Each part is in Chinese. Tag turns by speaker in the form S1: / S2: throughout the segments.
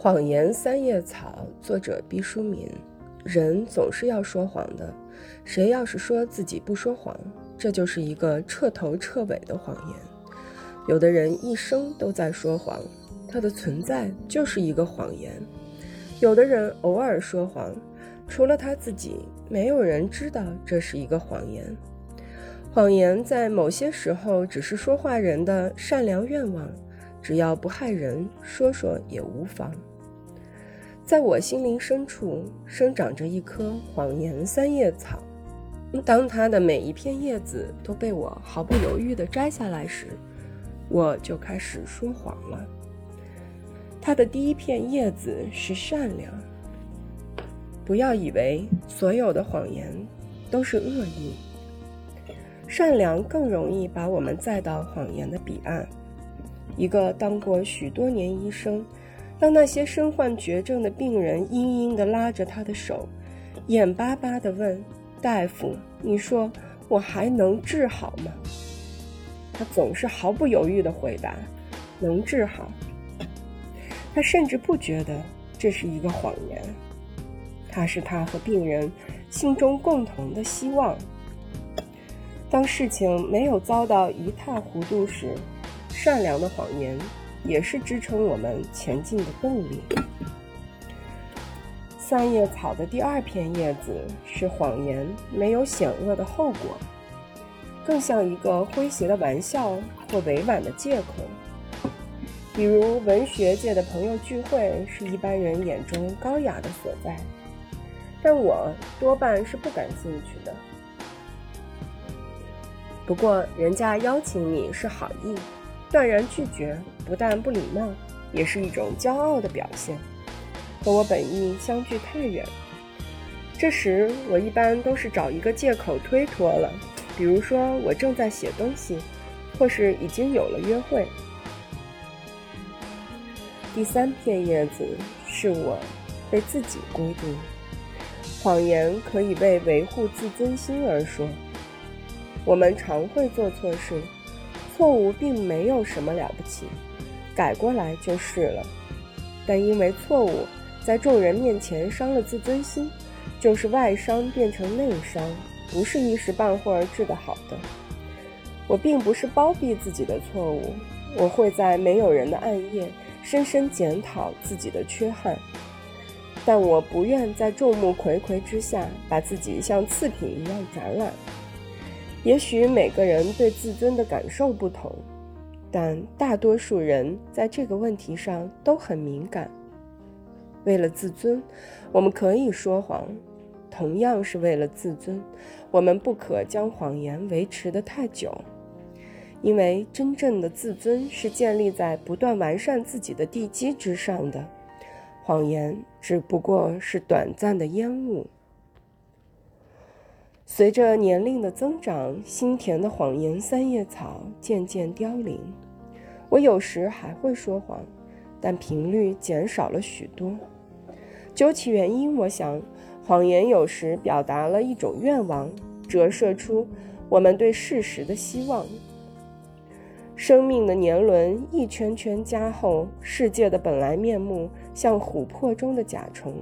S1: 谎言三叶草，作者毕淑敏。人总是要说谎的，谁要是说自己不说谎，这就是一个彻头彻尾的谎言。有的人一生都在说谎，他的存在就是一个谎言。有的人偶尔说谎，除了他自己，没有人知道这是一个谎言。谎言在某些时候只是说话人的善良愿望，只要不害人，说说也无妨。在我心灵深处生长着一棵谎言三叶草，当它的每一片叶子都被我毫不犹豫地摘下来时，我就开始说谎了。它的第一片叶子是善良。不要以为所有的谎言都是恶意，善良更容易把我们载到谎言的彼岸。一个当过许多年医生。当那些身患绝症的病人嘤嘤地拉着他的手，眼巴巴地问：“大夫，你说我还能治好吗？”他总是毫不犹豫地回答：“能治好。”他甚至不觉得这是一个谎言，它是他和病人心中共同的希望。当事情没有遭到一塌糊涂时，善良的谎言。也是支撑我们前进的动力。三叶草的第二片叶子是谎言没有险恶的后果，更像一个诙谐的玩笑或委婉的借口。比如文学界的朋友聚会是一般人眼中高雅的所在，但我多半是不感兴趣的。不过人家邀请你是好意。断然拒绝，不但不礼貌，也是一种骄傲的表现，和我本意相距太远。这时，我一般都是找一个借口推脱了，比如说我正在写东西，或是已经有了约会。第三片叶子是我被自己孤独，谎言可以为维护自尊心而说。我们常会做错事。错误并没有什么了不起，改过来就是了。但因为错误在众人面前伤了自尊心，就是外伤变成内伤，不是一时半会儿治得好的。我并不是包庇自己的错误，我会在没有人的暗夜深深检讨自己的缺憾，但我不愿在众目睽睽之下把自己像次品一样展览。也许每个人对自尊的感受不同，但大多数人在这个问题上都很敏感。为了自尊，我们可以说谎；同样是为了自尊，我们不可将谎言维持得太久，因为真正的自尊是建立在不断完善自己的地基之上的。谎言只不过是短暂的烟雾。随着年龄的增长，心田的谎言三叶草渐渐凋零。我有时还会说谎，但频率减少了许多。究其原因，我想，谎言有时表达了一种愿望，折射出我们对事实的希望。生命的年轮一圈圈加厚，世界的本来面目像琥珀中的甲虫，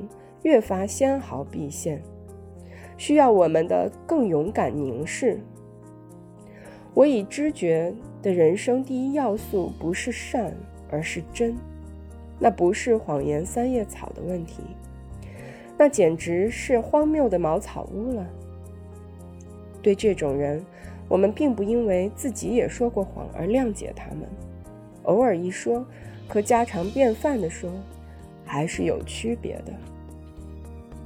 S1: 越发纤毫毕现。需要我们的更勇敢凝视。我以知觉的人生第一要素不是善，而是真。那不是谎言三叶草的问题，那简直是荒谬的茅草屋了。对这种人，我们并不因为自己也说过谎而谅解他们。偶尔一说，和家常便饭的说，还是有区别的。